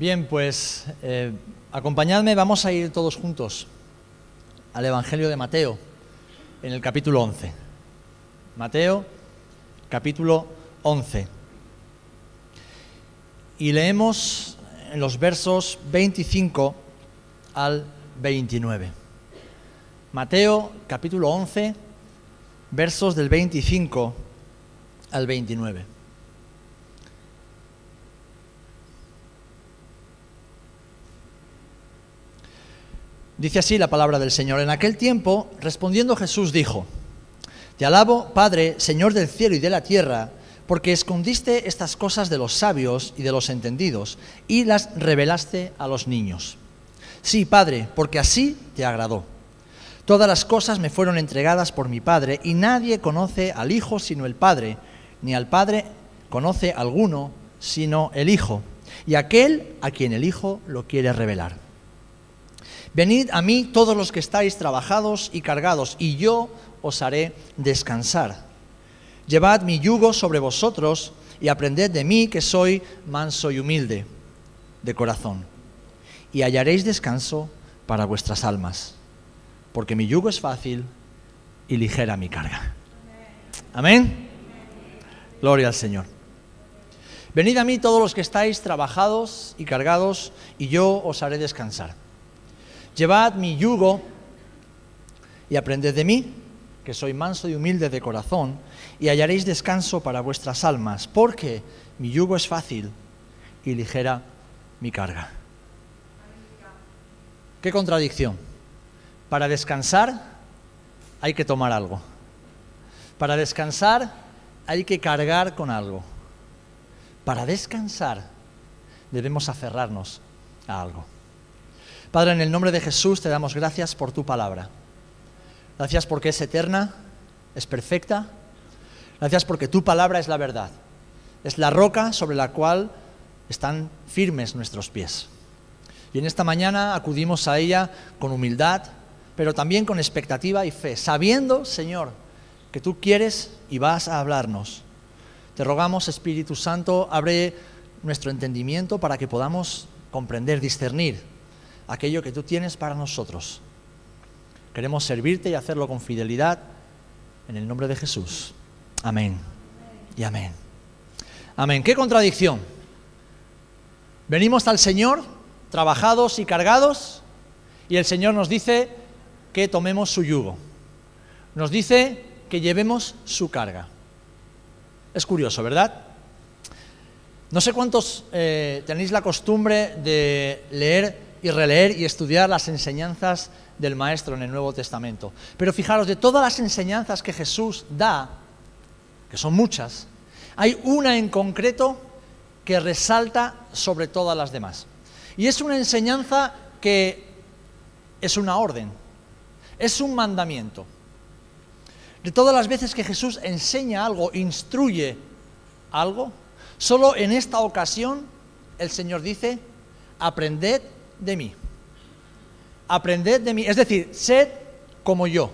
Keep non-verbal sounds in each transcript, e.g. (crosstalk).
Bien, pues eh, acompañadme, vamos a ir todos juntos al Evangelio de Mateo, en el capítulo 11. Mateo, capítulo 11. Y leemos en los versos 25 al 29. Mateo, capítulo 11, versos del 25 al 29. Dice así la palabra del Señor. En aquel tiempo, respondiendo Jesús, dijo, Te alabo, Padre, Señor del cielo y de la tierra, porque escondiste estas cosas de los sabios y de los entendidos, y las revelaste a los niños. Sí, Padre, porque así te agradó. Todas las cosas me fueron entregadas por mi Padre, y nadie conoce al Hijo sino el Padre, ni al Padre conoce alguno sino el Hijo, y aquel a quien el Hijo lo quiere revelar. Venid a mí todos los que estáis trabajados y cargados, y yo os haré descansar. Llevad mi yugo sobre vosotros y aprended de mí que soy manso y humilde de corazón, y hallaréis descanso para vuestras almas, porque mi yugo es fácil y ligera mi carga. Amén. Gloria al Señor. Venid a mí todos los que estáis trabajados y cargados, y yo os haré descansar. Llevad mi yugo y aprended de mí, que soy manso y humilde de corazón, y hallaréis descanso para vuestras almas, porque mi yugo es fácil y ligera mi carga. ¿Qué contradicción? Para descansar hay que tomar algo. Para descansar hay que cargar con algo. Para descansar debemos aferrarnos a algo. Padre, en el nombre de Jesús te damos gracias por tu palabra. Gracias porque es eterna, es perfecta. Gracias porque tu palabra es la verdad. Es la roca sobre la cual están firmes nuestros pies. Y en esta mañana acudimos a ella con humildad, pero también con expectativa y fe, sabiendo, Señor, que tú quieres y vas a hablarnos. Te rogamos, Espíritu Santo, abre nuestro entendimiento para que podamos comprender, discernir aquello que tú tienes para nosotros. Queremos servirte y hacerlo con fidelidad en el nombre de Jesús. Amén. Y amén. Amén. ¿Qué contradicción? Venimos al Señor trabajados y cargados y el Señor nos dice que tomemos su yugo. Nos dice que llevemos su carga. Es curioso, ¿verdad? No sé cuántos eh, tenéis la costumbre de leer y releer y estudiar las enseñanzas del Maestro en el Nuevo Testamento. Pero fijaros, de todas las enseñanzas que Jesús da, que son muchas, hay una en concreto que resalta sobre todas las demás. Y es una enseñanza que es una orden, es un mandamiento. De todas las veces que Jesús enseña algo, instruye algo, solo en esta ocasión el Señor dice, aprended de mí. Aprended de mí, es decir, sed como yo,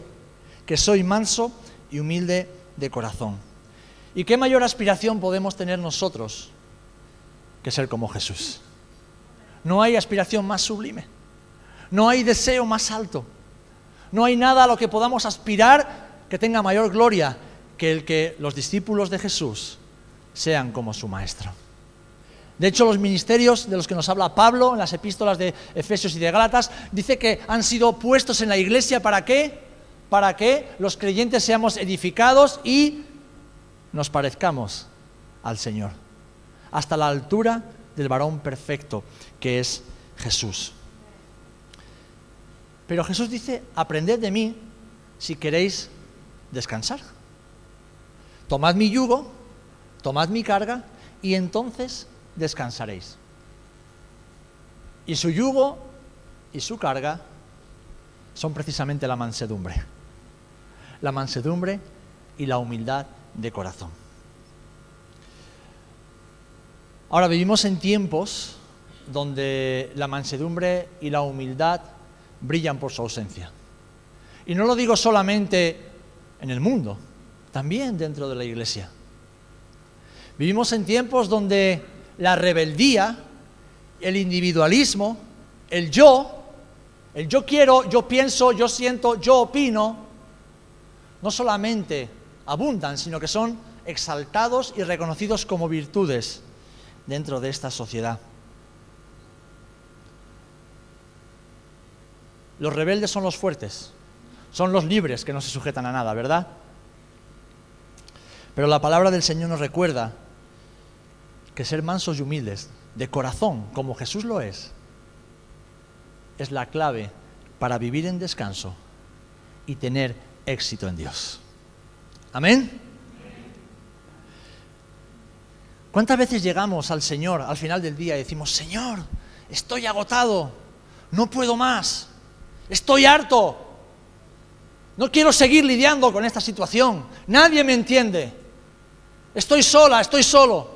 que soy manso y humilde de corazón. ¿Y qué mayor aspiración podemos tener nosotros que ser como Jesús? No hay aspiración más sublime, no hay deseo más alto, no hay nada a lo que podamos aspirar que tenga mayor gloria que el que los discípulos de Jesús sean como su Maestro. De hecho, los ministerios de los que nos habla Pablo en las epístolas de Efesios y de Gálatas dice que han sido puestos en la iglesia para qué? Para que los creyentes seamos edificados y nos parezcamos al Señor, hasta la altura del varón perfecto que es Jesús. Pero Jesús dice, aprended de mí si queréis descansar. Tomad mi yugo, tomad mi carga y entonces descansaréis. Y su yugo y su carga son precisamente la mansedumbre. La mansedumbre y la humildad de corazón. Ahora vivimos en tiempos donde la mansedumbre y la humildad brillan por su ausencia. Y no lo digo solamente en el mundo, también dentro de la iglesia. Vivimos en tiempos donde la rebeldía el individualismo, el yo, el yo quiero, yo pienso, yo siento, yo opino, no solamente abundan, sino que son exaltados y reconocidos como virtudes dentro de esta sociedad. Los rebeldes son los fuertes, son los libres que no se sujetan a nada, ¿verdad? Pero la palabra del Señor nos recuerda que ser mansos y humildes, de corazón, como Jesús lo es, es la clave para vivir en descanso y tener éxito en Dios. Amén. ¿Cuántas veces llegamos al Señor al final del día y decimos, Señor, estoy agotado, no puedo más, estoy harto, no quiero seguir lidiando con esta situación, nadie me entiende, estoy sola, estoy solo?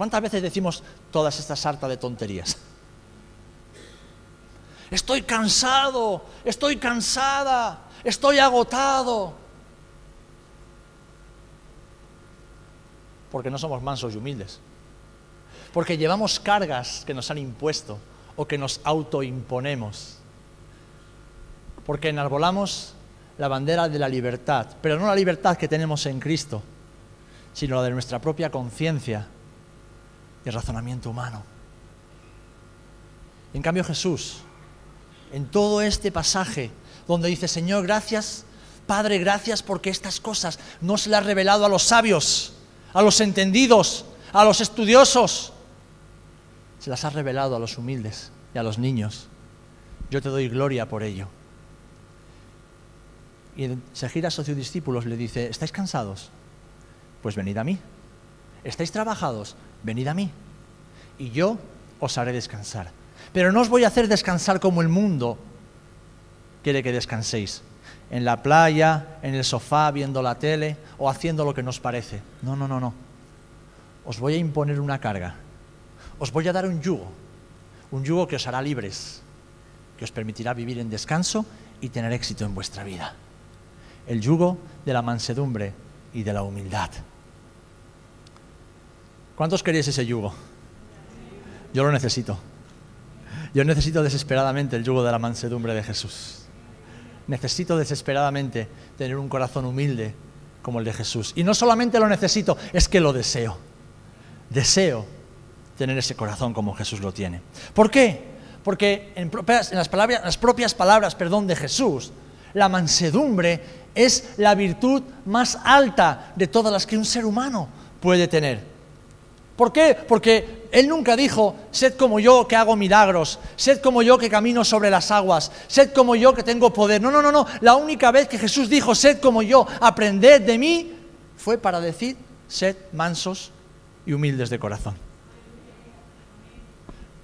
¿Cuántas veces decimos todas estas sartas de tonterías? Estoy cansado, estoy cansada, estoy agotado. porque no somos mansos y humildes, porque llevamos cargas que nos han impuesto o que nos autoimponemos, porque enarbolamos la bandera de la libertad, pero no la libertad que tenemos en Cristo, sino la de nuestra propia conciencia y razonamiento humano. En cambio Jesús, en todo este pasaje donde dice, Señor, gracias, Padre, gracias porque estas cosas no se las ha revelado a los sabios, a los entendidos, a los estudiosos. Se las ha revelado a los humildes y a los niños. Yo te doy gloria por ello. Y se gira a sus discípulos, le dice, ¿estáis cansados? Pues venid a mí. ¿Estáis trabajados? Venid a mí. Y yo os haré descansar. Pero no os voy a hacer descansar como el mundo quiere que descanséis en la playa, en el sofá, viendo la tele o haciendo lo que nos parece. No, no, no, no. Os voy a imponer una carga. Os voy a dar un yugo. Un yugo que os hará libres, que os permitirá vivir en descanso y tener éxito en vuestra vida. El yugo de la mansedumbre y de la humildad. ¿Cuántos queréis ese yugo? Yo lo necesito. Yo necesito desesperadamente el yugo de la mansedumbre de Jesús necesito desesperadamente tener un corazón humilde como el de Jesús. Y no solamente lo necesito, es que lo deseo. Deseo tener ese corazón como Jesús lo tiene. ¿Por qué? Porque en, las, palabras, las propias palabras perdón, de Jesús, la mansedumbre es la virtud más alta de todas las que un ser humano puede tener. ¿Por qué? Porque Él nunca dijo, sed como yo que hago milagros, sed como yo que camino sobre las aguas, sed como yo que tengo poder. No, no, no, no. La única vez que Jesús dijo, sed como yo, aprended de mí, fue para decir, sed mansos y humildes de corazón.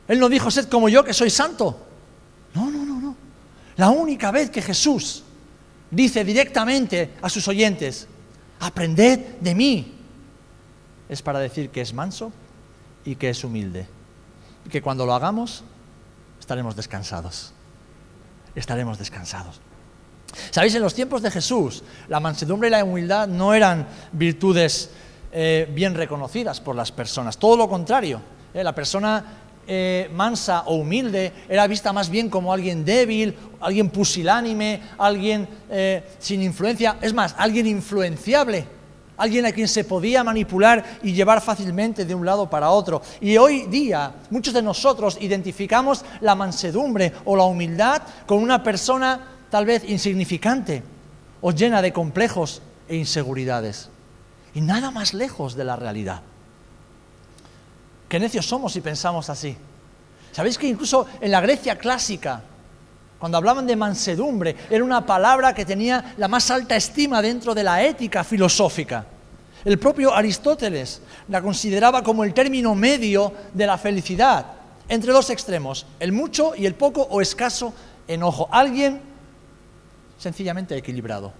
Él no dijo, sed como yo que soy santo. No, no, no, no. La única vez que Jesús dice directamente a sus oyentes, aprended de mí, es para decir que es manso y que es humilde. Y que cuando lo hagamos estaremos descansados. Estaremos descansados. Sabéis, en los tiempos de Jesús, la mansedumbre y la humildad no eran virtudes eh, bien reconocidas por las personas. Todo lo contrario. Eh, la persona eh, mansa o humilde era vista más bien como alguien débil, alguien pusilánime, alguien sin influencia, es más, alguien influenciable alguien a quien se podía manipular y llevar fácilmente de un lado para otro. Y hoy día muchos de nosotros identificamos la mansedumbre o la humildad con una persona tal vez insignificante o llena de complejos e inseguridades. Y nada más lejos de la realidad. Qué necios somos si pensamos así. ¿Sabéis que incluso en la Grecia clásica, cuando hablaban de mansedumbre, era una palabra que tenía la más alta estima dentro de la ética filosófica. El propio Aristóteles la consideraba como el término medio de la felicidad, entre dos extremos, el mucho y el poco o escaso enojo. Alguien sencillamente equilibrado.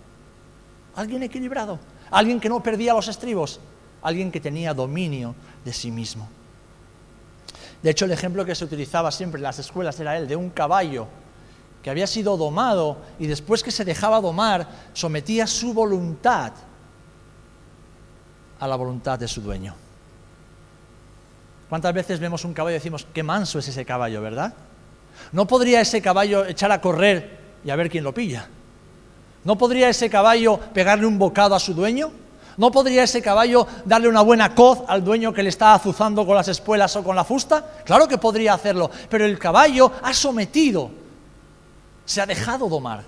Alguien equilibrado. Alguien que no perdía los estribos. Alguien que tenía dominio de sí mismo. De hecho, el ejemplo que se utilizaba siempre en las escuelas era el de un caballo que había sido domado y después que se dejaba domar, sometía su voluntad a la voluntad de su dueño. ¿Cuántas veces vemos un caballo y decimos, qué manso es ese caballo, ¿verdad? ¿No podría ese caballo echar a correr y a ver quién lo pilla? ¿No podría ese caballo pegarle un bocado a su dueño? ¿No podría ese caballo darle una buena coz al dueño que le está azuzando con las espuelas o con la fusta? Claro que podría hacerlo, pero el caballo ha sometido, se ha dejado domar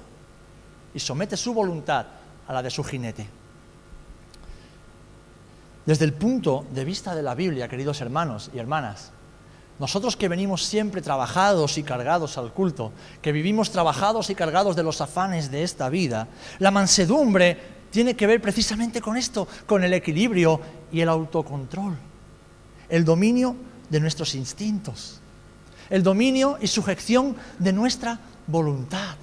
y somete su voluntad a la de su jinete. Desde el punto de vista de la Biblia, queridos hermanos y hermanas, nosotros que venimos siempre trabajados y cargados al culto, que vivimos trabajados y cargados de los afanes de esta vida, la mansedumbre tiene que ver precisamente con esto, con el equilibrio y el autocontrol, el dominio de nuestros instintos, el dominio y sujeción de nuestra voluntad.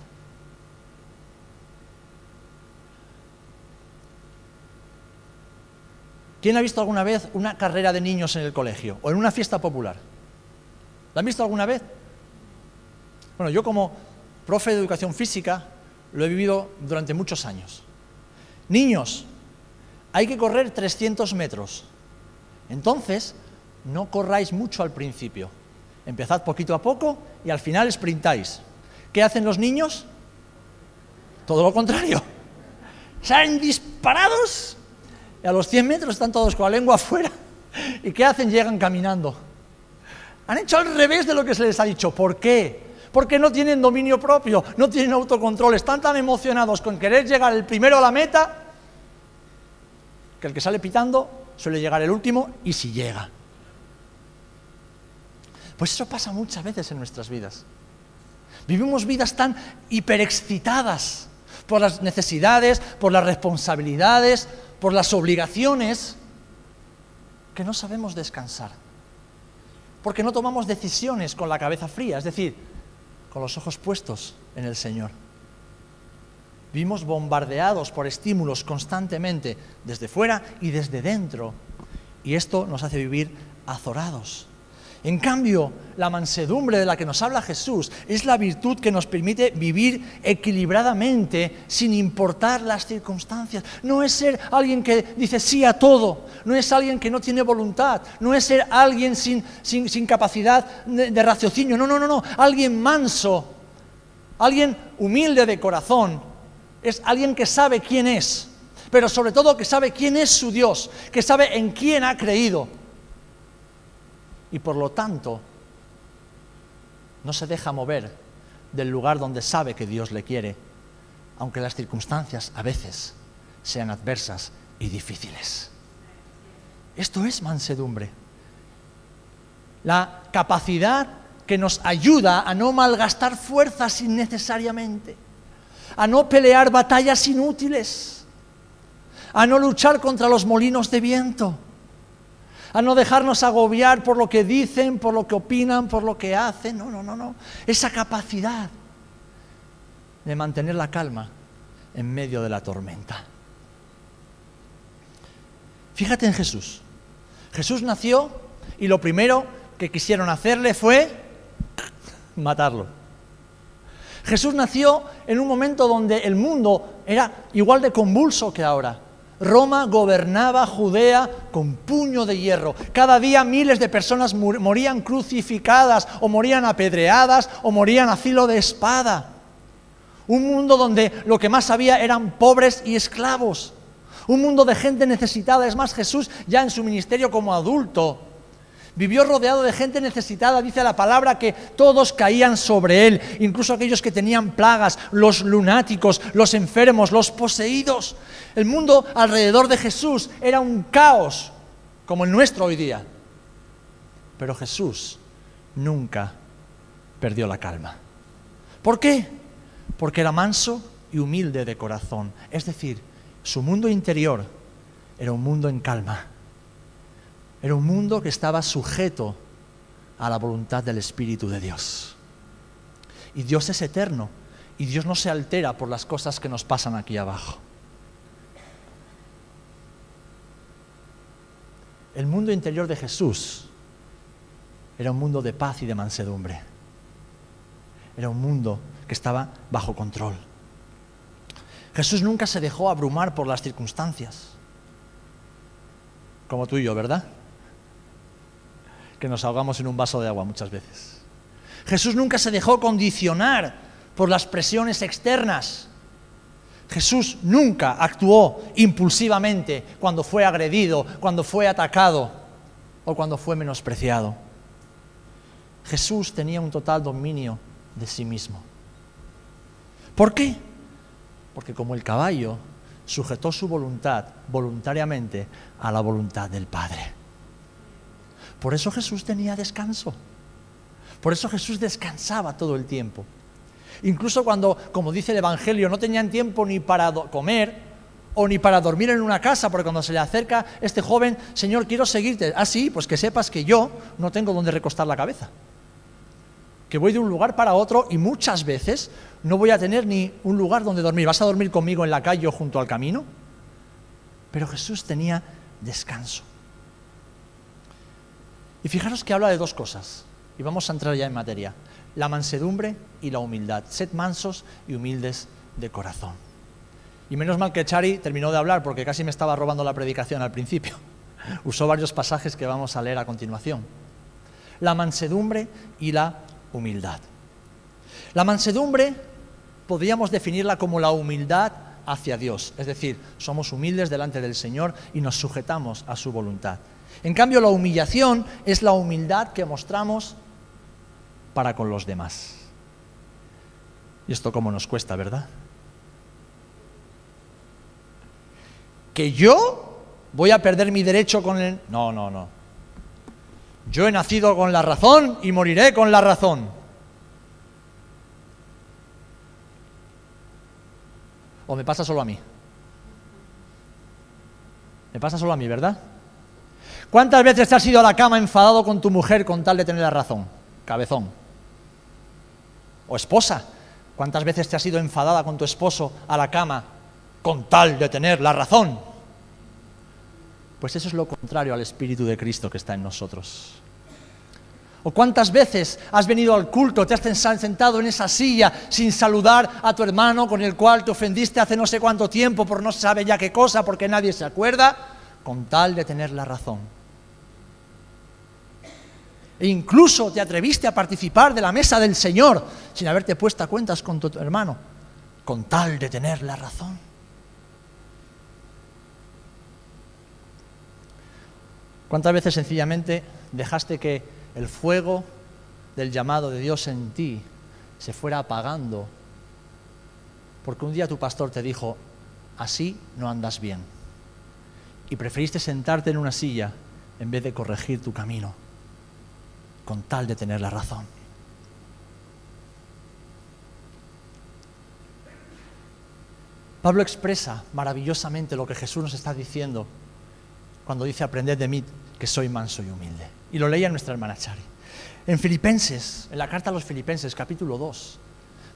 ¿Quién ha visto alguna vez una carrera de niños en el colegio o en una fiesta popular? ¿La han visto alguna vez? Bueno, yo como profe de educación física lo he vivido durante muchos años. Niños, hay que correr 300 metros. Entonces, no corráis mucho al principio. Empezad poquito a poco y al final sprintáis. ¿Qué hacen los niños? Todo lo contrario. Salen disparados y a los 100 metros están todos con la lengua afuera. ¿Y qué hacen? Llegan caminando. Han hecho al revés de lo que se les ha dicho. ¿Por qué? Porque no tienen dominio propio, no tienen autocontrol, están tan emocionados con querer llegar el primero a la meta que el que sale pitando suele llegar el último y si llega. Pues eso pasa muchas veces en nuestras vidas. Vivimos vidas tan hiperexcitadas por las necesidades, por las responsabilidades, por las obligaciones, que no sabemos descansar. Porque no tomamos decisiones con la cabeza fría, es decir, con los ojos puestos en el Señor. Vivimos bombardeados por estímulos constantemente, desde fuera y desde dentro. Y esto nos hace vivir azorados. En cambio, la mansedumbre de la que nos habla Jesús es la virtud que nos permite vivir equilibradamente sin importar las circunstancias. No es ser alguien que dice sí a todo, no es alguien que no tiene voluntad, no es ser alguien sin, capacidad de, de raciocinio, no, no, no, no, alguien manso, alguien humilde de corazón, es alguien que sabe quién es, pero sobre todo que sabe quién es su Dios, que sabe en quién ha creído y por lo tanto no se deja mover del lugar donde sabe que Dios le quiere, aunque las circunstancias a veces sean adversas y difíciles. Esto es mansedumbre. La capacidad que nos ayuda a no malgastar fuerzas innecesariamente, a no pelear batallas inútiles, a no luchar contra los molinos de viento, a no dejarnos agobiar por lo que dicen, por lo que opinan, por lo que hacen. No, no, no, no. Esa capacidad de mantener la calma en medio de la tormenta. Fíjate en Jesús. Jesús nació y lo primero que quisieron hacerle fue matarlo. Jesús nació en un momento donde el mundo era igual de convulso que ahora. Roma gobernaba Judea con puño de hierro. Cada día miles de personas morían crucificadas o morían apedreadas o morían a filo de espada. Un mundo donde lo que más había eran pobres y esclavos. Un mundo de gente necesitada. Es más, Jesús ya en su ministerio como adulto Vivió rodeado de gente necesitada, dice la palabra que todos caían sobre él, incluso aquellos que tenían plagas, los lunáticos, los enfermos, los poseídos. El mundo alrededor de Jesús era un caos, como el nuestro hoy día. Pero Jesús nunca perdió la calma. ¿Por qué? Porque era manso y humilde de corazón. Es decir, su mundo interior era un mundo en calma era un mundo que estaba sujeto a la voluntad del Espíritu de Dios. Y Dios es eterno y Dios no se altera por las cosas que nos pasan aquí abajo. El mundo interior de Jesús era un mundo de paz y de mansedumbre. Era un mundo que estaba bajo control. Jesús nunca se dejó abrumar por las circunstancias, como tú y yo, ¿verdad? Que nos ahogamos en un vaso de agua muchas veces. Jesús nunca se dejó condicionar por las presiones externas. Jesús nunca actuó impulsivamente cuando fue agredido, cuando fue atacado o cuando fue menospreciado. Jesús tenía un total dominio de sí mismo. ¿Por qué? Porque como el caballo sujetó su voluntad voluntariamente a la voluntad del Padre. Por eso Jesús tenía descanso. Por eso Jesús descansaba todo el tiempo. Incluso cuando, como dice el Evangelio, no tenían tiempo ni para comer o ni para dormir en una casa, porque cuando se le acerca este joven, Señor, quiero seguirte. Ah, sí, pues que sepas que yo no tengo donde recostar la cabeza. Que voy de un lugar para otro y muchas veces no voy a tener ni un lugar donde dormir. ¿Vas a dormir conmigo en la calle o junto al camino? Pero Jesús tenía descanso. Y fijaros que habla de dos cosas. Y vamos a entrar ya en materia la mansedumbre y la humildad. Sed mansos y humildes de corazón. Y menos mal que Chari terminó de hablar porque casi me estaba robando la predicación al principio. (laughs) Usó varios pasajes que vamos a leer a continuación. La mansedumbre y la humildad. La mansedumbre podríamos definirla como la humildad hacia Dios, es decir, somos humildes delante del Señor y nos sujetamos a su voluntad. En cambio, la humillación es la humildad que mostramos para con los demás. Y esto como nos cuesta, ¿verdad? Que yo voy a perder mi derecho con el... No, no, no. Yo he nacido con la razón y moriré con la razón. ¿O me pasa solo a mí? Me pasa solo a mí, ¿verdad? ¿Cuántas veces te has ido a la cama enfadado con tu mujer con tal de tener la razón? Cabezón. O esposa, ¿cuántas veces te has ido enfadada con tu esposo a la cama con tal de tener la razón? Pues eso es lo contrario al Espíritu de Cristo que está en nosotros. ¿O cuántas veces has venido al culto, te has sentado en esa silla sin saludar a tu hermano con el cual te ofendiste hace no sé cuánto tiempo por no sabe ya qué cosa, porque nadie se acuerda, con tal de tener la razón? E incluso te atreviste a participar de la mesa del Señor sin haberte puesto a cuentas con tu hermano, con tal de tener la razón. ¿Cuántas veces sencillamente dejaste que el fuego del llamado de Dios en ti se fuera apagando? Porque un día tu pastor te dijo, así no andas bien. Y preferiste sentarte en una silla en vez de corregir tu camino con tal de tener la razón. Pablo expresa maravillosamente lo que Jesús nos está diciendo cuando dice, aprended de mí, que soy manso y humilde. Y lo leía nuestra hermana Chari. En Filipenses, en la carta a los Filipenses, capítulo 2,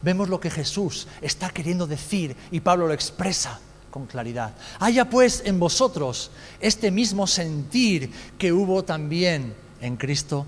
vemos lo que Jesús está queriendo decir y Pablo lo expresa con claridad. Haya pues en vosotros este mismo sentir que hubo también en Cristo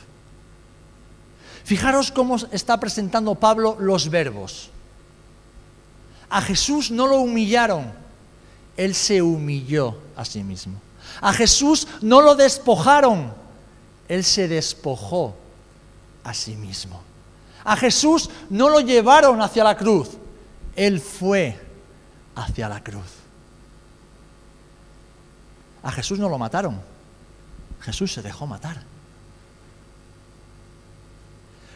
Fijaros cómo está presentando Pablo los verbos. A Jesús no lo humillaron, Él se humilló a sí mismo. A Jesús no lo despojaron, Él se despojó a sí mismo. A Jesús no lo llevaron hacia la cruz, Él fue hacia la cruz. A Jesús no lo mataron, Jesús se dejó matar.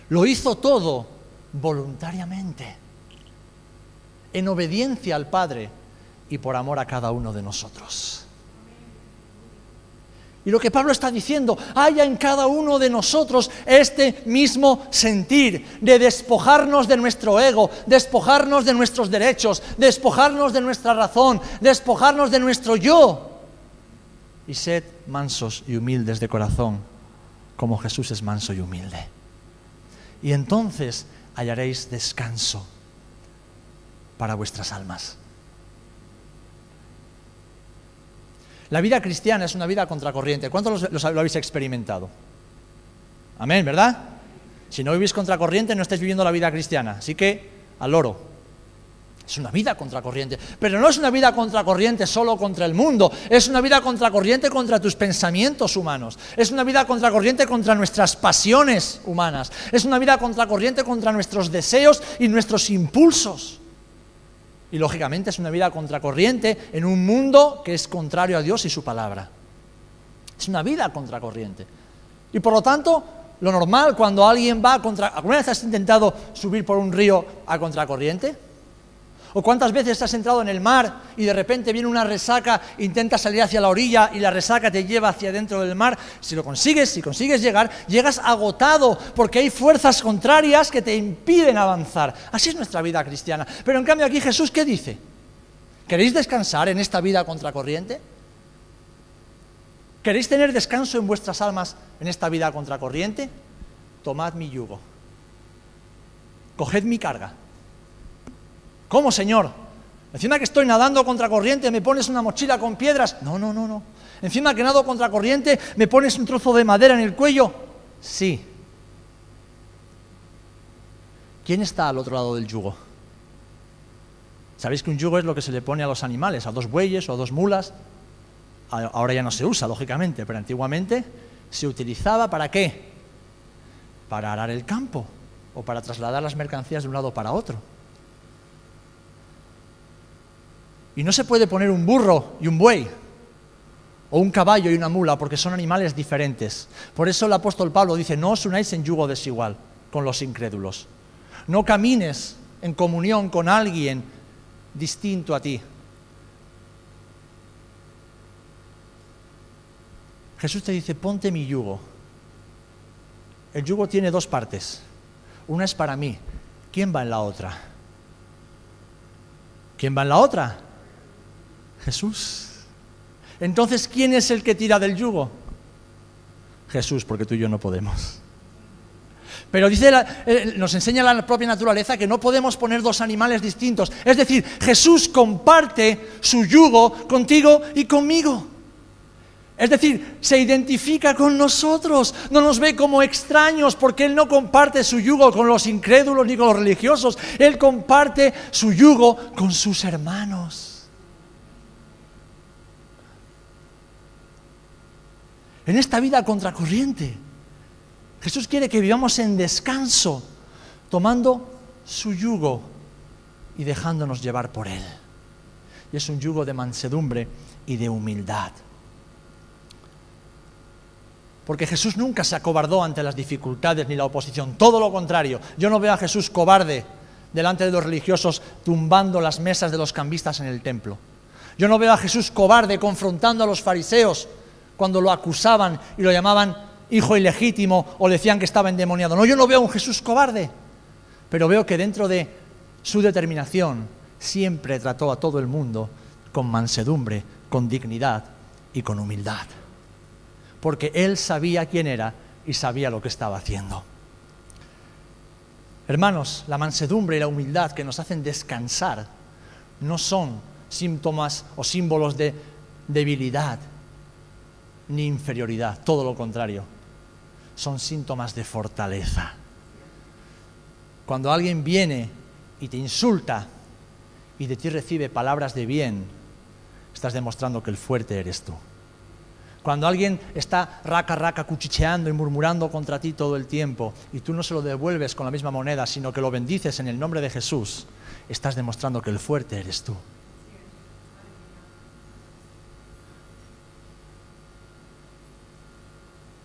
Lo hizo todo voluntariamente, en obediencia al Padre y por amor a cada uno de nosotros. Y lo que Pablo está diciendo, haya en cada uno de nosotros este mismo sentir de despojarnos de nuestro ego, despojarnos de nuestros derechos, despojarnos de nuestra razón, despojarnos de nuestro yo. Y sed mansos y humildes de corazón, como Jesús es manso y humilde. Y entonces hallaréis descanso para vuestras almas. La vida cristiana es una vida contracorriente. ¿Cuántos lo habéis experimentado? Amén, ¿verdad? Si no vivís contracorriente, no estáis viviendo la vida cristiana. Así que, al oro. Es una vida contracorriente. Pero no es una vida contracorriente solo contra el mundo. Es una vida contracorriente contra tus pensamientos humanos. Es una vida contracorriente contra nuestras pasiones humanas. Es una vida contracorriente contra nuestros deseos y nuestros impulsos. Y lógicamente es una vida contracorriente en un mundo que es contrario a Dios y su palabra. Es una vida contracorriente. Y por lo tanto, lo normal cuando alguien va contra... ¿Alguna vez has intentado subir por un río a contracorriente? ¿O cuántas veces has entrado en el mar y de repente viene una resaca, intentas salir hacia la orilla y la resaca te lleva hacia dentro del mar? Si lo consigues, si consigues llegar, llegas agotado porque hay fuerzas contrarias que te impiden avanzar. Así es nuestra vida cristiana. Pero en cambio aquí Jesús, ¿qué dice? ¿Queréis descansar en esta vida contracorriente? ¿Queréis tener descanso en vuestras almas en esta vida contracorriente? Tomad mi yugo. Coged mi carga ¿Cómo, Señor? Encima que estoy nadando contra corriente, me pones una mochila con piedras. No, no, no, no. Encima que nado contra corriente, me pones un trozo de madera en el cuello. Sí. ¿Quién está al otro lado del yugo? Sabéis que un yugo es lo que se le pone a los animales, a dos bueyes o a dos mulas. Ahora ya no se usa, lógicamente, pero antiguamente se utilizaba para qué? Para arar el campo o para trasladar las mercancías de un lado para otro. Y no se puede poner un burro y un buey, o un caballo y una mula, porque son animales diferentes. Por eso el apóstol Pablo dice, no os unáis en yugo desigual con los incrédulos. No camines en comunión con alguien distinto a ti. Jesús te dice, ponte mi yugo. El yugo tiene dos partes. Una es para mí. ¿Quién va en la otra? ¿Quién va en la otra? Jesús. Entonces, ¿quién es el que tira del yugo? Jesús, porque tú y yo no podemos. Pero dice eh, nos enseña la propia naturaleza que no podemos poner dos animales distintos. Es decir, Jesús comparte su yugo contigo y conmigo. Es decir, se identifica con nosotros, no nos ve como extraños porque Él no comparte su yugo con los incrédulos ni con los religiosos, Él comparte su yugo con sus hermanos. En esta vida contracorriente. Jesús quiere que vivamos en descanso, tomando su yugo y dejándonos llevar por él. Y es un yugo de mansedumbre y de humildad. Porque Jesús nunca se acobardó ante las dificultades ni la oposición, todo lo contrario. Yo no veo a Jesús cobarde delante de los religiosos tumbando las mesas de los cambistas en el templo. Yo no veo a Jesús cobarde confrontando a los fariseos cuando lo acusaban y lo llamaban hijo ilegítimo o decían que estaba endemoniado. No, yo no veo a un Jesús cobarde, pero veo que dentro de su determinación siempre trató a todo el mundo con mansedumbre, con dignidad y con humildad. Porque él sabía quién era y sabía lo que estaba haciendo. Hermanos, la mansedumbre y la humildad que nos hacen descansar no son síntomas o símbolos de debilidad, ni inferioridad, todo lo contrario. Son síntomas de fortaleza. Cuando alguien viene y te insulta y de ti recibe palabras de bien, estás demostrando que el fuerte eres tú. Cuando alguien está raca, raca, cuchicheando y murmurando contra ti todo el tiempo y tú no se lo devuelves con la misma moneda, sino que lo bendices en el nombre de Jesús, estás demostrando que el fuerte eres tú.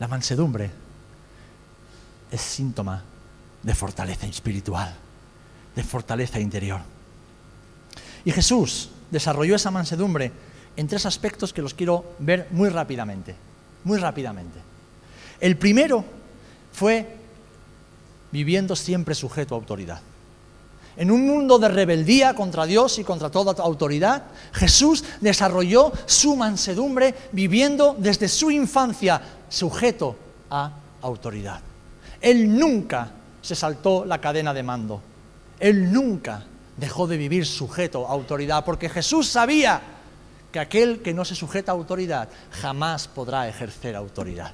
La mansedumbre es síntoma de fortaleza espiritual, de fortaleza interior. Y Jesús desarrolló esa mansedumbre en tres aspectos que los quiero ver muy rápidamente, muy rápidamente. El primero fue viviendo siempre sujeto a autoridad. En un mundo de rebeldía contra Dios y contra toda autoridad, Jesús desarrolló su mansedumbre viviendo desde su infancia sujeto a autoridad. Él nunca se saltó la cadena de mando. Él nunca dejó de vivir sujeto a autoridad, porque Jesús sabía que aquel que no se sujeta a autoridad jamás podrá ejercer autoridad.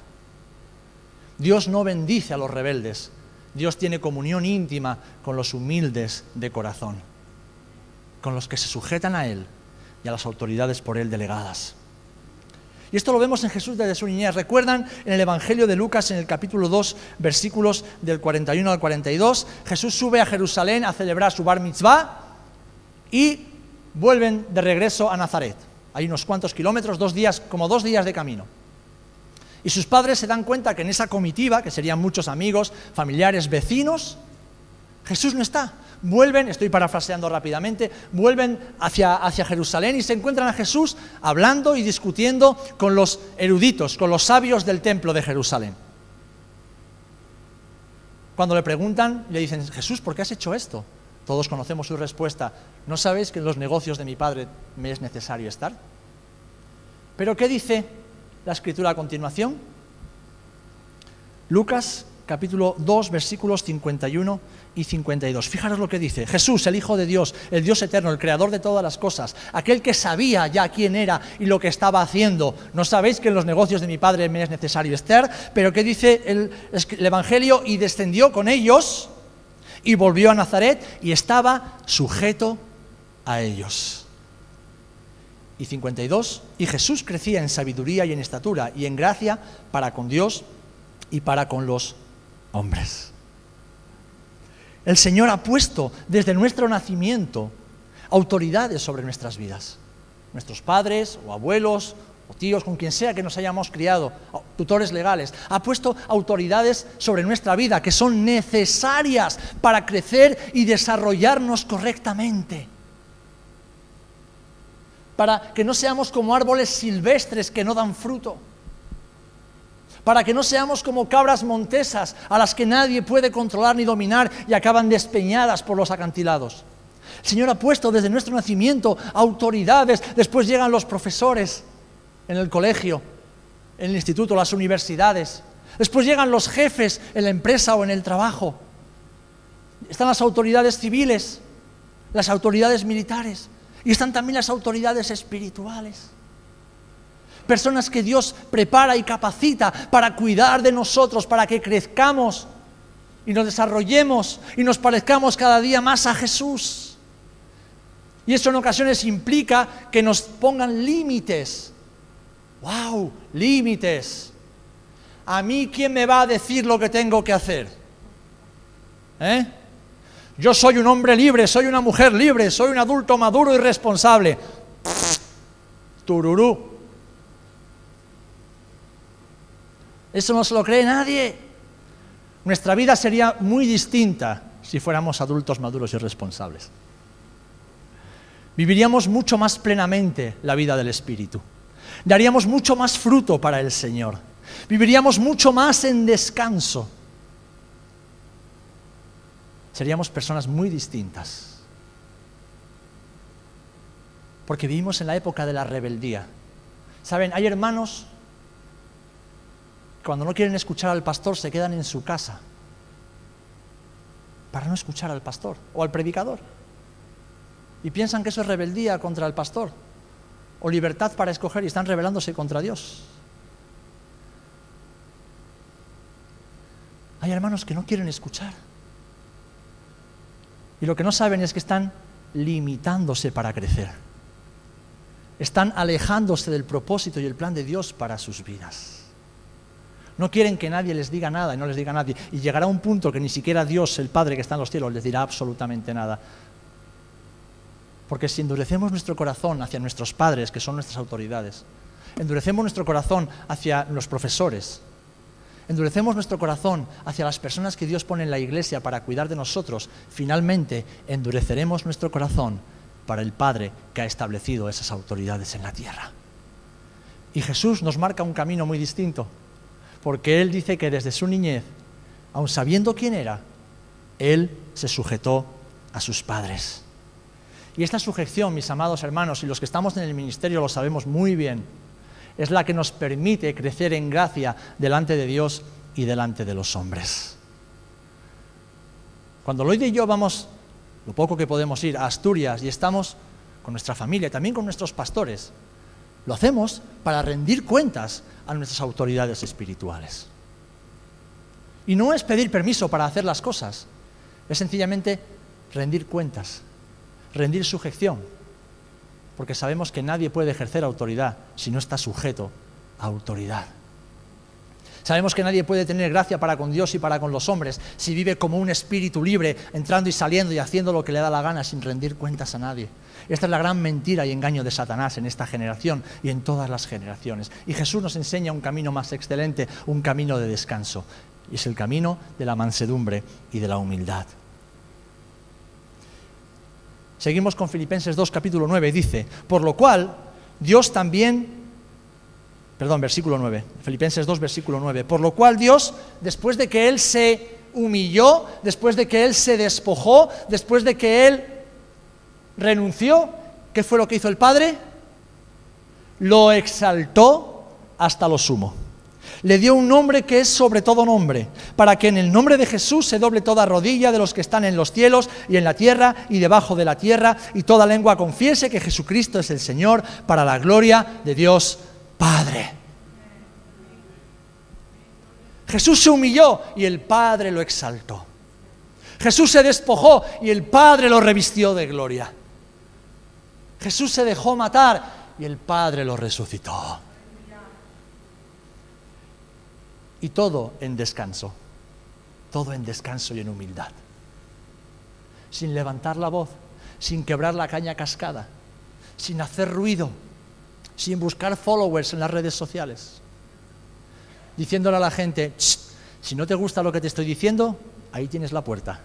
Dios no bendice a los rebeldes, Dios tiene comunión íntima con los humildes de corazón, con los que se sujetan a Él y a las autoridades por Él delegadas. Y esto lo vemos en Jesús desde su niñez. ¿Recuerdan en el Evangelio de Lucas, en el capítulo 2, versículos del 41 al 42? Jesús sube a Jerusalén a celebrar su bar mitzvah y vuelven de regreso a Nazaret. Hay unos cuantos kilómetros, dos días, como dos días de camino. Y sus padres se dan cuenta que en esa comitiva, que serían muchos amigos, familiares, vecinos, Jesús no está. Vuelven, estoy parafraseando rápidamente, vuelven hacia, hacia Jerusalén y se encuentran a Jesús hablando y discutiendo con los eruditos, con los sabios del templo de Jerusalén. Cuando le preguntan, le dicen, Jesús, ¿por qué has hecho esto? Todos conocemos su respuesta. ¿No sabéis que en los negocios de mi Padre me es necesario estar? Pero ¿qué dice la escritura a continuación? Lucas capítulo 2 versículos 51 y 52. Fijaros lo que dice. Jesús, el Hijo de Dios, el Dios eterno, el Creador de todas las cosas, aquel que sabía ya quién era y lo que estaba haciendo. No sabéis que en los negocios de mi Padre me es necesario estar, pero ¿qué dice el, el Evangelio? Y descendió con ellos y volvió a Nazaret y estaba sujeto a ellos. Y 52, y Jesús crecía en sabiduría y en estatura y en gracia para con Dios y para con los hombres. El Señor ha puesto desde nuestro nacimiento autoridades sobre nuestras vidas. Nuestros padres o abuelos o tíos, con quien sea que nos hayamos criado, tutores legales, ha puesto autoridades sobre nuestra vida que son necesarias para crecer y desarrollarnos correctamente. Para que no seamos como árboles silvestres que no dan fruto. Para que no seamos como cabras montesas a las que nadie puede controlar ni dominar y acaban despeñadas por los acantilados. El Señor ha puesto desde nuestro nacimiento autoridades, después llegan los profesores, en el colegio, en el instituto, las universidades. Después llegan los jefes en la empresa o en el trabajo. Están las autoridades civiles, las autoridades militares y están también las autoridades espirituales. Personas que Dios prepara y capacita para cuidar de nosotros, para que crezcamos y nos desarrollemos y nos parezcamos cada día más a Jesús. Y eso en ocasiones implica que nos pongan límites ¡Wow! Límites. ¿A mí quién me va a decir lo que tengo que hacer? ¿Eh? Yo soy un hombre libre, soy una mujer libre, soy un adulto maduro y responsable. Tururú. Eso no se lo cree nadie. Nuestra vida sería muy distinta si fuéramos adultos maduros y responsables. Viviríamos mucho más plenamente la vida del Espíritu daríamos mucho más fruto para el Señor, viviríamos mucho más en descanso, seríamos personas muy distintas, porque vivimos en la época de la rebeldía. Saben, hay hermanos que cuando no quieren escuchar al pastor se quedan en su casa para no escuchar al pastor o al predicador. Y piensan que eso es rebeldía contra el pastor o libertad para escoger y están rebelándose contra Dios. Hay hermanos que no quieren escuchar. Y lo que no saben es que están limitándose para crecer. Están alejándose del propósito y el plan de Dios para sus vidas. No quieren que nadie les diga nada y no les diga nadie. Y llegará un punto que ni siquiera Dios, el Padre que está en los cielos, les dirá absolutamente nada. Porque si endurecemos nuestro corazón hacia nuestros padres, que son nuestras autoridades, endurecemos nuestro corazón hacia los profesores, endurecemos nuestro corazón hacia las personas que Dios pone en la iglesia para cuidar de nosotros, finalmente endureceremos nuestro corazón para el Padre que ha establecido esas autoridades en la tierra. Y Jesús nos marca un camino muy distinto, porque Él dice que desde su niñez, aun sabiendo quién era, Él se sujetó a sus padres. Y esta sujeción, mis amados hermanos, y los que estamos en el ministerio lo sabemos muy bien, es la que nos permite crecer en gracia delante de Dios y delante de los hombres. Cuando Lloyd y yo vamos, lo poco que podemos ir, a Asturias y estamos con nuestra familia, también con nuestros pastores, lo hacemos para rendir cuentas a nuestras autoridades espirituales. Y no es pedir permiso para hacer las cosas, es sencillamente rendir cuentas, rendir sujeción, porque sabemos que nadie puede ejercer autoridad si no está sujeto a autoridad. Sabemos que nadie puede tener gracia para con Dios y para con los hombres si vive como un espíritu libre, entrando y saliendo y haciendo lo que le da la gana sin rendir cuentas a nadie. Esta es la gran mentira y engaño de Satanás en esta generación y en todas las generaciones. Y Jesús nos enseña un camino más excelente, un camino de descanso. Y es el camino de la mansedumbre y de la humildad. Seguimos con Filipenses 2, capítulo 9. Dice, por lo cual Dios también, perdón, versículo 9, Filipenses 2, versículo 9, por lo cual Dios, después de que Él se humilló, después de que Él se despojó, después de que Él renunció, ¿qué fue lo que hizo el Padre? Lo exaltó hasta lo sumo le dio un nombre que es sobre todo nombre, para que en el nombre de Jesús se doble toda rodilla de los que están en los cielos y en la tierra y debajo de la tierra, y toda lengua confiese que Jesucristo es el Señor, para la gloria de Dios Padre. Jesús se humilló y el Padre lo exaltó. Jesús se despojó y el Padre lo revistió de gloria. Jesús se dejó matar y el Padre lo resucitó. Y todo en descanso, todo en descanso y en humildad. Sin levantar la voz, sin quebrar la caña cascada, sin hacer ruido, sin buscar followers en las redes sociales, diciéndole a la gente, si no te gusta lo que te estoy diciendo, ahí tienes la puerta.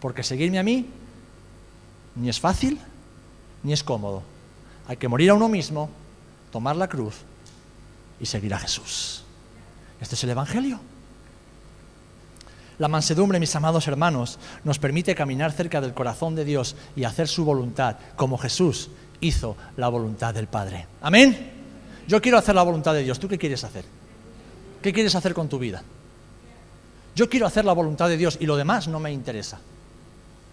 Porque seguirme a mí ni es fácil ni es cómodo. Hay que morir a uno mismo, tomar la cruz y seguir a Jesús. Este es el Evangelio. La mansedumbre, mis amados hermanos, nos permite caminar cerca del corazón de Dios y hacer su voluntad, como Jesús hizo la voluntad del Padre. Amén. Yo quiero hacer la voluntad de Dios. ¿Tú qué quieres hacer? ¿Qué quieres hacer con tu vida? Yo quiero hacer la voluntad de Dios y lo demás no me interesa.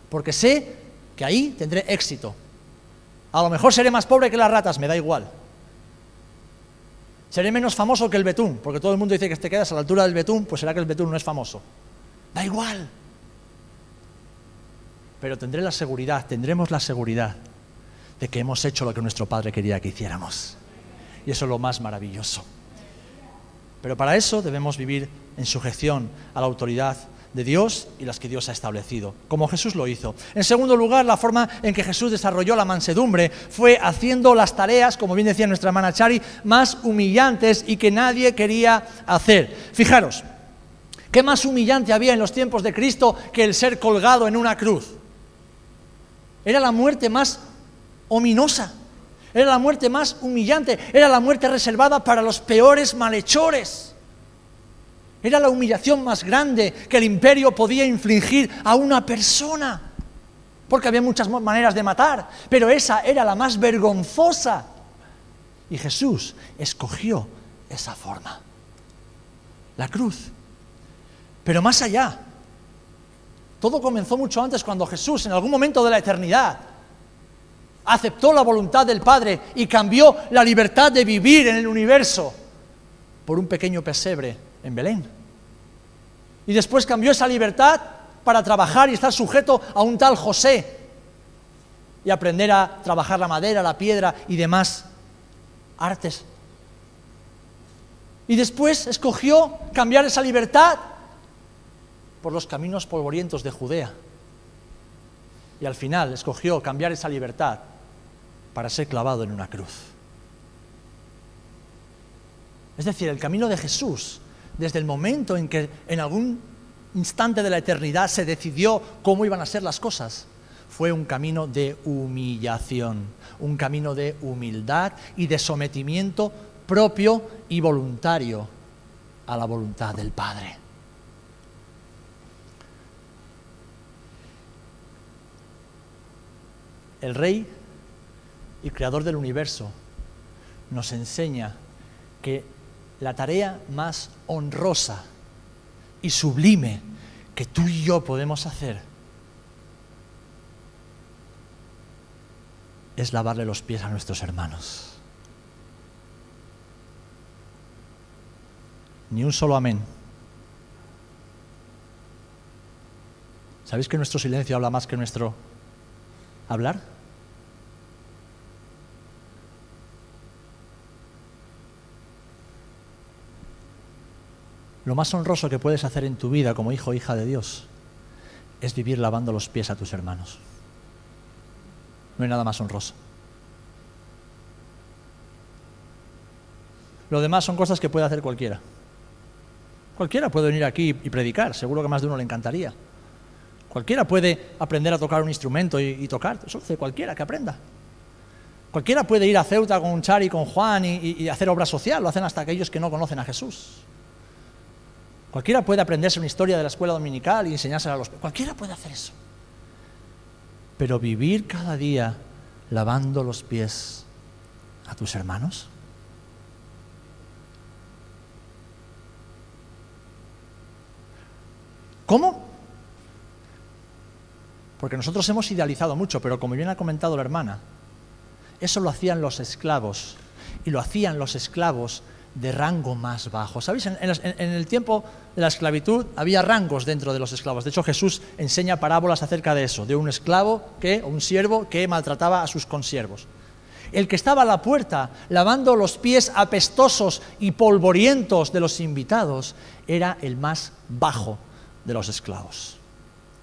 Porque sé que ahí tendré éxito. A lo mejor seré más pobre que las ratas, me da igual. Seré menos famoso que el betún, porque todo el mundo dice que te quedas a la altura del betún, pues será que el betún no es famoso. Da igual. Pero tendré la seguridad, tendremos la seguridad de que hemos hecho lo que nuestro Padre quería que hiciéramos. Y eso es lo más maravilloso. Pero para eso debemos vivir en sujeción a la autoridad de Dios y las que Dios ha establecido, como Jesús lo hizo. En segundo lugar, la forma en que Jesús desarrolló la mansedumbre fue haciendo las tareas, como bien decía nuestra hermana Chari, más humillantes y que nadie quería hacer. Fijaros, ¿qué más humillante había en los tiempos de Cristo que el ser colgado en una cruz? Era la muerte más ominosa, era la muerte más humillante, era la muerte reservada para los peores malhechores. Era la humillación más grande que el imperio podía infligir a una persona. Porque había muchas maneras de matar, pero esa era la más vergonzosa. Y Jesús escogió esa forma. La cruz. Pero más allá. Todo comenzó mucho antes cuando Jesús, en algún momento de la eternidad, aceptó la voluntad del Padre y cambió la libertad de vivir en el universo por un pequeño pesebre en Belén. Y después cambió esa libertad para trabajar y estar sujeto a un tal José y aprender a trabajar la madera, la piedra y demás artes. Y después escogió cambiar esa libertad por los caminos polvorientos de Judea. Y al final escogió cambiar esa libertad para ser clavado en una cruz. Es decir, el camino de Jesús desde el momento en que en algún instante de la eternidad se decidió cómo iban a ser las cosas. Fue un camino de humillación, un camino de humildad y de sometimiento propio y voluntario a la voluntad del Padre. El Rey y Creador del universo nos enseña que la tarea más honrosa y sublime que tú y yo podemos hacer es lavarle los pies a nuestros hermanos. Ni un solo amén. ¿Sabéis que nuestro silencio habla más que nuestro hablar? Lo más honroso que puedes hacer en tu vida como hijo o hija de Dios es vivir lavando los pies a tus hermanos. No hay nada más honroso. Lo demás son cosas que puede hacer cualquiera. Cualquiera puede venir aquí y predicar, seguro que más de uno le encantaría. Cualquiera puede aprender a tocar un instrumento y, tocar, eso hace cualquiera que aprenda. Cualquiera puede ir a Ceuta con Chari, con Juan y hacer obra social, lo hacen hasta aquellos que no conocen a Jesús. Cualquiera puede aprenderse una historia de la escuela dominical y enseñársela a los... Cualquiera puede hacer eso. Pero vivir cada día lavando los pies a tus hermanos. ¿Cómo? Porque nosotros hemos idealizado mucho, pero como bien ha comentado la hermana, eso lo hacían los esclavos. Y lo hacían los esclavos de rango más bajo. ¿Sabéis? En, el tiempo de la esclavitud había rangos dentro de los esclavos. De hecho, Jesús enseña parábolas acerca de eso, de un esclavo que, o un siervo que maltrataba a sus consiervos. El que estaba a la puerta lavando los pies apestosos y polvorientos de los invitados era el más bajo de los esclavos,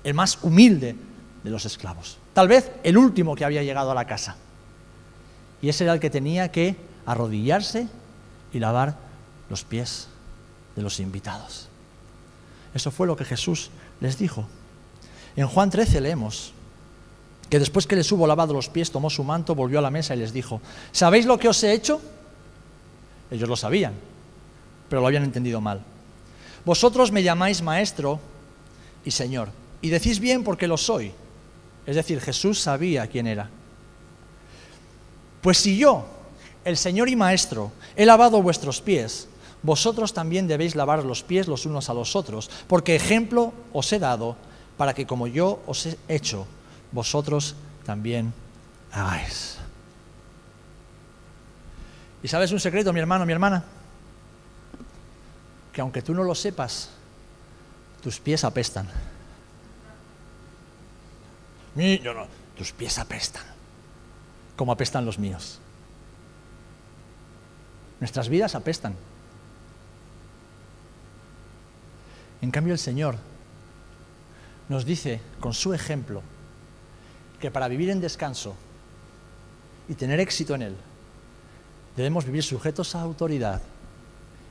el más humilde de los esclavos. Tal vez el último que había llegado a la casa. Y ese era el que tenía que arrodillarse y lavar los pies de los invitados. Eso fue lo que Jesús les dijo. En Juan 13 leemos que después que les hubo lavado los pies, tomó su manto, volvió a la mesa y les dijo, ¿sabéis lo que os he hecho? Ellos lo sabían, pero lo habían entendido mal. Vosotros me llamáis maestro y señor, y decís bien porque lo soy. Es decir, Jesús sabía quién era. Pues si yo, el Señor y Maestro, he lavado vuestros pies, vosotros también debéis lavar los pies los unos a los otros, porque ejemplo os he dado para que como yo os he hecho, vosotros también hagáis. ¿Y sabes un secreto, mi hermano, mi hermana? Que aunque tú no lo sepas, tus pies apestan. No, no, tus pies apestan, como apestan los míos. Nuestras vidas apestan. En cambio el Señor nos dice con su ejemplo que para vivir en descanso y tener éxito en Él, debemos vivir sujetos a autoridad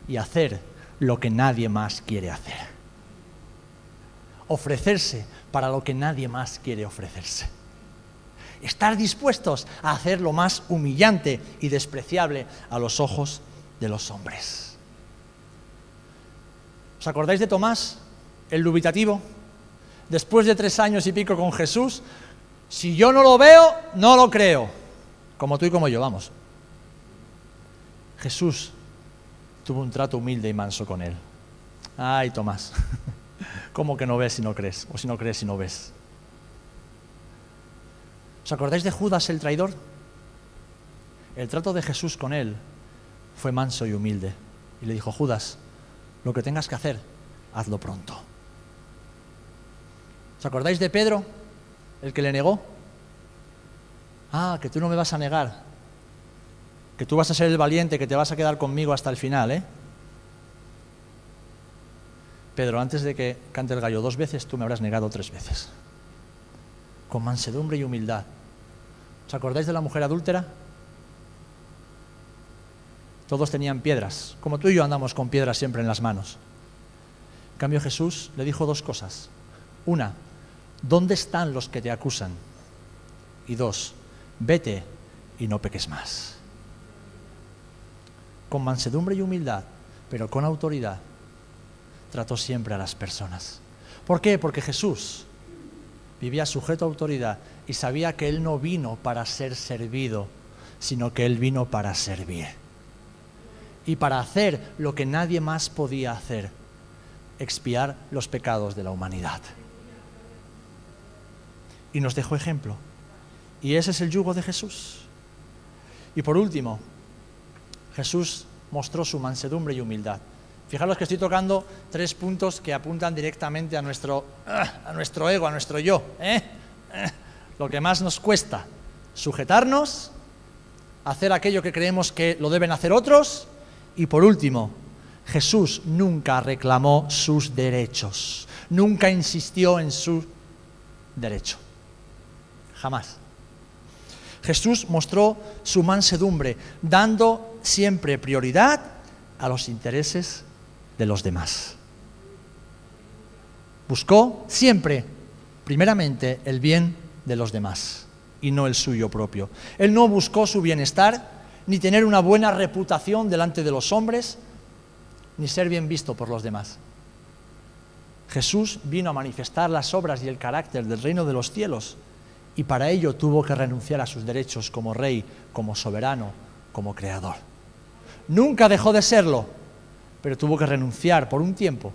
y hacer lo que nadie más quiere hacer. Ofrecerse para lo que nadie más quiere ofrecerse estar dispuestos a hacer lo más humillante y despreciable a los ojos de los hombres. ¿Os acordáis de Tomás, el dubitativo? Después de tres años y pico con Jesús, si yo no lo veo, no lo creo. Como tú y como yo, vamos. Jesús tuvo un trato humilde y manso con él. Ay, Tomás, (laughs) ¿cómo que no ves si no crees? O si no crees si no ves. ¿Os acordáis de Judas el traidor? El trato de Jesús con él fue manso y humilde. Y le dijo, Judas, lo que tengas que hacer, hazlo pronto. ¿Os acordáis de Pedro, el que le negó? Ah, que tú no me vas a negar, que tú vas a ser el valiente, que te vas a quedar conmigo hasta el final, ¿eh? Pedro, antes de que cante el gallo dos veces, tú me habrás negado tres veces con mansedumbre y humildad. ¿Os acordáis de la mujer adúltera? Todos tenían piedras, como tú y yo andamos con piedras siempre en las manos. En cambio Jesús le dijo dos cosas. Una, ¿dónde están los que te acusan? Y dos, vete y no peques más. Con mansedumbre y humildad, pero con autoridad, trató siempre a las personas. ¿Por qué? Porque Jesús vivía sujeto a autoridad y sabía que Él no vino para ser servido, sino que Él vino para servir. Y para hacer lo que nadie más podía hacer, expiar los pecados de la humanidad. Y nos dejó ejemplo. Y ese es el yugo de Jesús. Y por último, Jesús mostró su mansedumbre y humildad. Fijaros que estoy tocando tres puntos que apuntan directamente a nuestro, ah, a nuestro ego, a nuestro yo. ¿eh? ¿eh? Lo que más nos cuesta, sujetarnos, hacer aquello que creemos que lo deben hacer otros y por último, Jesús nunca reclamó sus derechos, nunca insistió en su derecho. Jamás. Jesús mostró su mansedumbre, dando siempre prioridad a los intereses de los demás. Buscó siempre, primeramente, el bien de los demás y no el suyo propio. Él no buscó su bienestar, ni tener una buena reputación delante de los hombres, ni ser bien visto por los demás. Jesús vino a manifestar las obras y el carácter del reino de los cielos y para ello tuvo que renunciar a sus derechos como rey, como soberano, como creador. Nunca dejó de serlo, pero tuvo que renunciar por un tiempo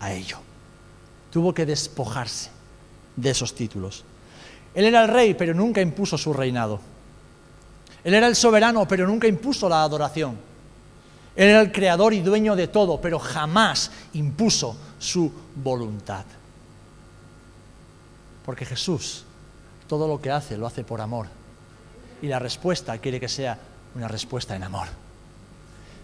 a ello. Tuvo que despojarse de esos títulos. Él era el rey, pero nunca impuso su reinado. Él era el soberano, pero nunca impuso la adoración. Él era el creador y dueño de todo, pero jamás impuso su voluntad. Porque Jesús todo lo que hace lo hace por amor. Y la respuesta quiere que sea una respuesta en amor.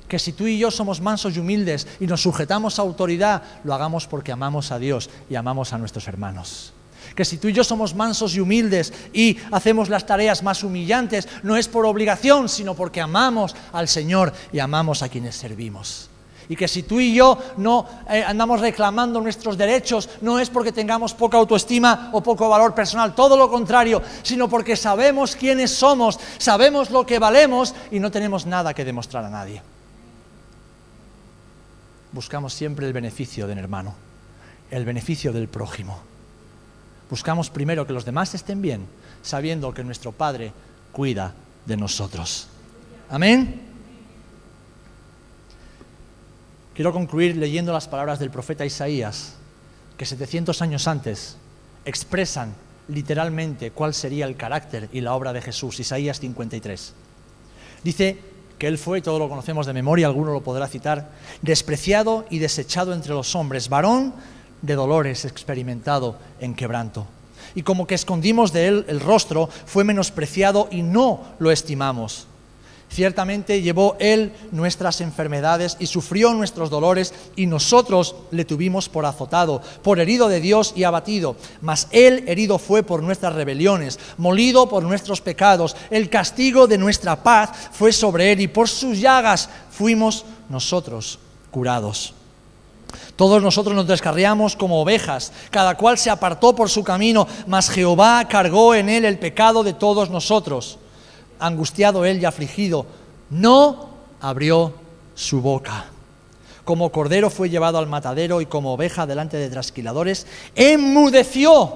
Que si tú y yo somos mansos y humildes y nos sujetamos a autoridad, lo hagamos porque amamos a Dios y amamos a nuestros hermanos. Que si tú y yo somos mansos y humildes y hacemos las tareas más humillantes, no es por obligación, sino porque amamos al Señor y amamos a quienes servimos. Y que si tú y yo no eh, andamos reclamando nuestros derechos, no es porque tengamos poca autoestima o poco valor personal, todo lo contrario, sino porque sabemos quiénes somos, sabemos lo que valemos y no tenemos nada que demostrar a nadie. Buscamos siempre el beneficio del hermano, el beneficio del prójimo. Buscamos primero que los demás estén bien, sabiendo que nuestro Padre cuida de nosotros. Amén. Quiero concluir leyendo las palabras del profeta Isaías, que 700 años antes expresan literalmente cuál sería el carácter y la obra de Jesús. Isaías 53. Dice que Él fue, todo lo conocemos de memoria, alguno lo podrá citar, despreciado y desechado entre los hombres, varón de dolores, experimentado en quebranto. Y como que escondimos de Él el rostro, fue menospreciado y no lo estimamos. Ciertamente llevó Él nuestras enfermedades y sufrió nuestros dolores y nosotros le tuvimos por azotado, por herido de Dios y abatido. Mas Él herido fue por nuestras rebeliones, molido por nuestros pecados. El castigo de nuestra paz fue sobre Él y por sus llagas fuimos nosotros curados. Todos nosotros nos descarriamos como ovejas, cada cual se apartó por su camino, mas Jehová cargó en él el pecado de todos nosotros angustiado él y afligido, no abrió su boca. Como cordero fue llevado al matadero y como oveja delante de trasquiladores, enmudeció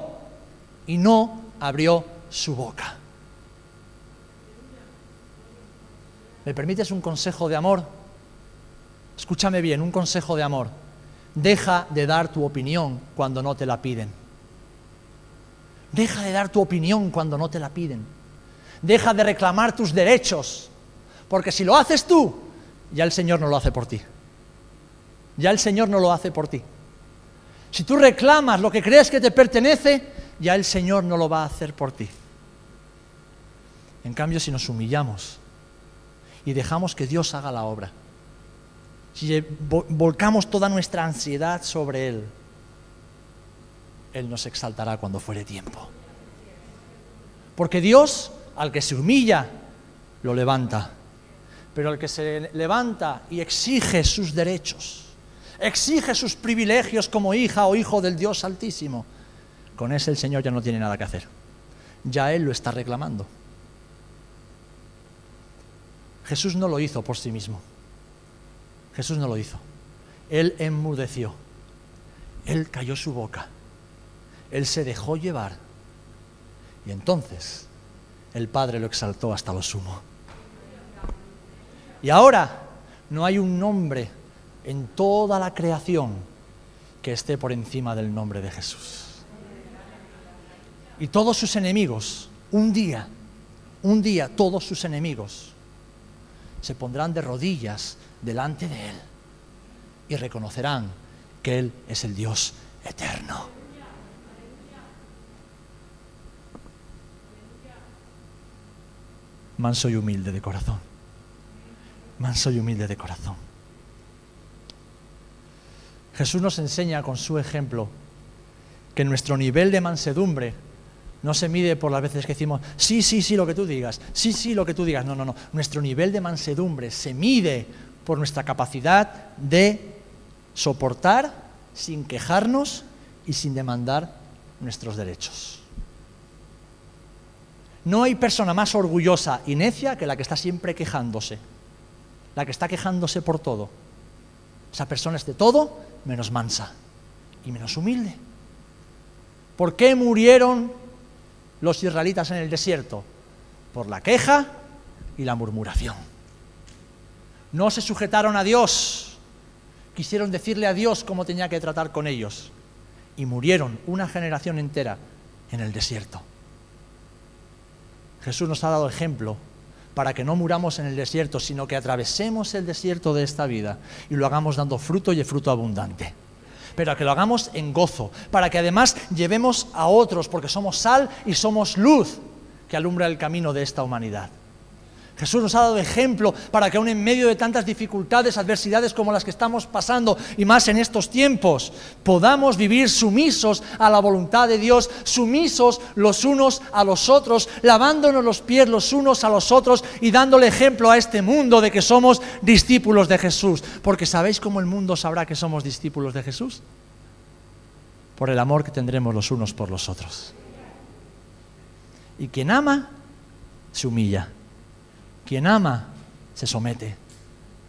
y no abrió su boca. ¿Me permites un consejo de amor? Escúchame bien, un consejo de amor. Deja de dar tu opinión cuando no te la piden. Deja de dar tu opinión cuando no te la piden. Deja de reclamar tus derechos, porque si lo haces tú, ya el Señor no lo hace por ti. Ya el Señor no lo hace por ti. Si tú reclamas lo que crees que te pertenece, ya el Señor no lo va a hacer por ti. En cambio, si nos humillamos y dejamos que Dios haga la obra, si volcamos toda nuestra ansiedad sobre Él, Él nos exaltará cuando fuere tiempo. Porque Dios al que se humilla, lo levanta. Pero al que se levanta y exige sus derechos, exige sus privilegios como hija o hijo del Dios Altísimo, con ese el Señor ya no tiene nada que hacer. Ya Él lo está reclamando. Jesús no lo hizo por sí mismo. Jesús no lo hizo. Él enmudeció. Él cayó su boca. Él se dejó llevar. Y entonces el Padre lo exaltó hasta lo sumo. Y ahora no hay un nombre en toda la creación que esté por encima del nombre de Jesús. Y todos sus enemigos, un día, un día todos sus enemigos se pondrán de rodillas delante de Él y reconocerán que Él es el Dios eterno. Manso y humilde de corazón. Manso y humilde de corazón. Jesús nos enseña con su ejemplo que nuestro nivel de mansedumbre no se mide por las veces que decimos, sí, sí, sí, lo que tú digas, sí, sí, lo que tú digas. No, no, no. Nuestro nivel de mansedumbre se mide por nuestra capacidad de soportar sin quejarnos y sin demandar nuestros derechos. No hay persona más orgullosa y necia que la que está siempre quejándose, la que está quejándose por todo. Esa persona es de todo menos mansa y menos humilde. ¿Por qué murieron los israelitas en el desierto? Por la queja y la murmuración. No se sujetaron a Dios, quisieron decirle a Dios cómo tenía que tratar con ellos y murieron una generación entera en el desierto. Jesús nos ha dado ejemplo para que no muramos en el desierto, sino que atravesemos el desierto de esta vida y lo hagamos dando fruto y fruto abundante. Pero que lo hagamos en gozo, para que además llevemos a otros, porque somos sal y somos luz que alumbra el camino de esta humanidad. Jesús nos ha dado ejemplo para que aún en medio de tantas dificultades, adversidades como las que estamos pasando y más en estos tiempos, podamos vivir sumisos a la voluntad de Dios, sumisos los unos a los otros, lavándonos los pies los unos a los otros y dándole ejemplo a este mundo de que somos discípulos de Jesús. Porque ¿sabéis cómo el mundo sabrá que somos discípulos de Jesús? Por el amor que tendremos los unos por los otros. Y quien ama, se humilla. Quien ama se somete,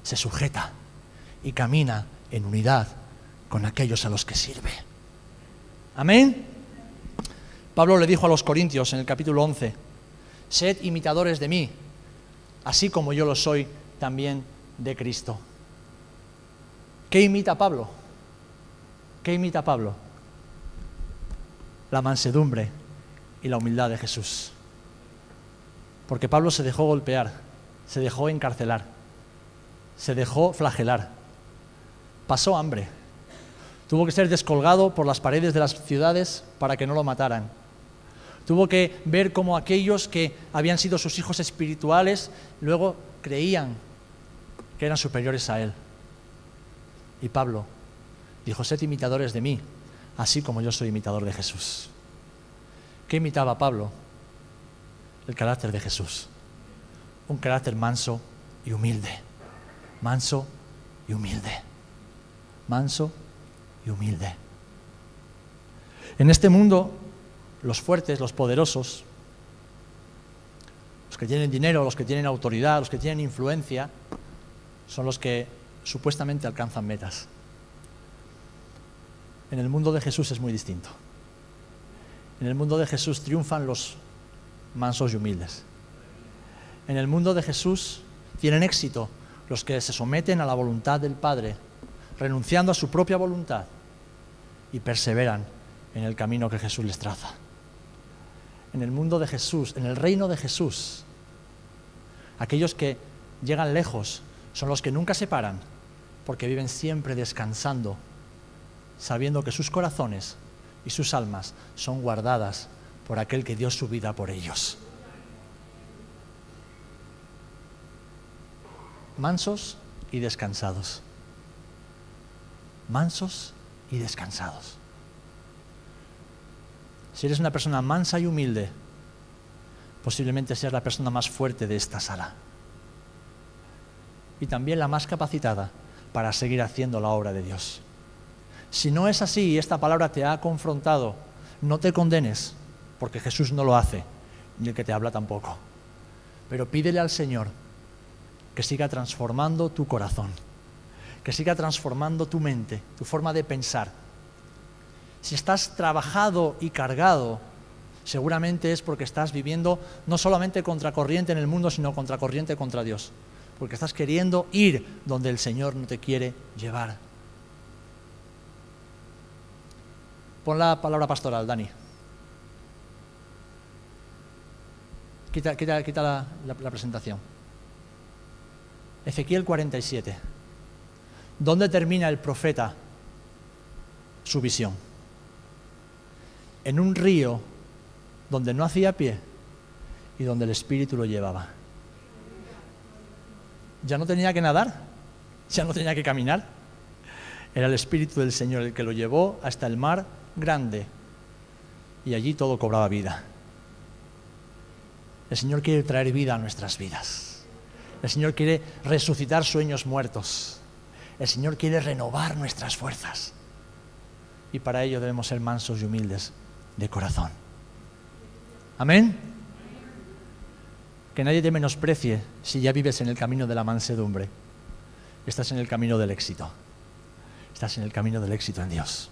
se sujeta y camina en unidad con aquellos a los que sirve. Amén. Pablo le dijo a los Corintios en el capítulo 11, sed imitadores de mí, así como yo lo soy también de Cristo. ¿Qué imita Pablo? ¿Qué imita Pablo? La mansedumbre y la humildad de Jesús. Porque Pablo se dejó golpear, se dejó encarcelar, se dejó flagelar, pasó hambre, tuvo que ser descolgado por las paredes de las ciudades para que no lo mataran. Tuvo que ver cómo aquellos que habían sido sus hijos espirituales luego creían que eran superiores a él. Y Pablo dijo, sed imitadores de mí, así como yo soy imitador de Jesús. ¿Qué imitaba Pablo? El carácter de Jesús un carácter manso y humilde. Manso y humilde. Manso y humilde. En este mundo, los fuertes, los poderosos, los que tienen dinero, los que tienen autoridad, los que tienen influencia, son los que supuestamente alcanzan metas. En el mundo de Jesús es muy distinto. En el mundo de Jesús triunfan los mansos y humildes. En el mundo de Jesús tienen éxito los que se someten a la voluntad del Padre, renunciando a su propia voluntad y perseveran en el camino que Jesús les traza. En el mundo de Jesús, en el reino de Jesús, aquellos que llegan lejos son los que nunca se paran, porque viven siempre descansando, sabiendo que sus corazones y sus almas son guardadas por aquel que dio su vida por ellos. Mansos y descansados. Mansos y descansados. Si eres una persona mansa y humilde, posiblemente seas la persona más fuerte de esta sala. Y también la más capacitada para seguir haciendo la obra de Dios. Si no es así y esta palabra te ha confrontado, no te condenes, porque Jesús no lo hace, ni el que te habla tampoco. Pero pídele al Señor que siga transformando tu corazón, que siga transformando tu mente, tu forma de pensar. Si estás trabajado y cargado, seguramente es porque estás viviendo no solamente contracorriente en el mundo, sino contracorriente contra Dios, porque estás queriendo ir donde el Señor no te quiere llevar. Pon la palabra pastoral, Dani. Quita, quita, quita la, la- la presentación. Ezequiel 47. ¿Dónde termina el profeta su visión? En un río donde no hacía pie y donde el Espíritu lo llevaba. Ya no tenía que nadar, ya no tenía que caminar. Era el Espíritu del Señor el que lo llevó hasta el mar grande y allí todo cobraba vida. El Señor quiere traer vida a nuestras vidas. El Señor quiere resucitar sueños muertos. El Señor quiere renovar nuestras fuerzas. Y para ello debemos ser mansos y humildes de corazón. Amén. Que nadie te menosprecie si ya vives en el camino de la mansedumbre. Estás en el camino del éxito. Estás en el camino del éxito en Dios.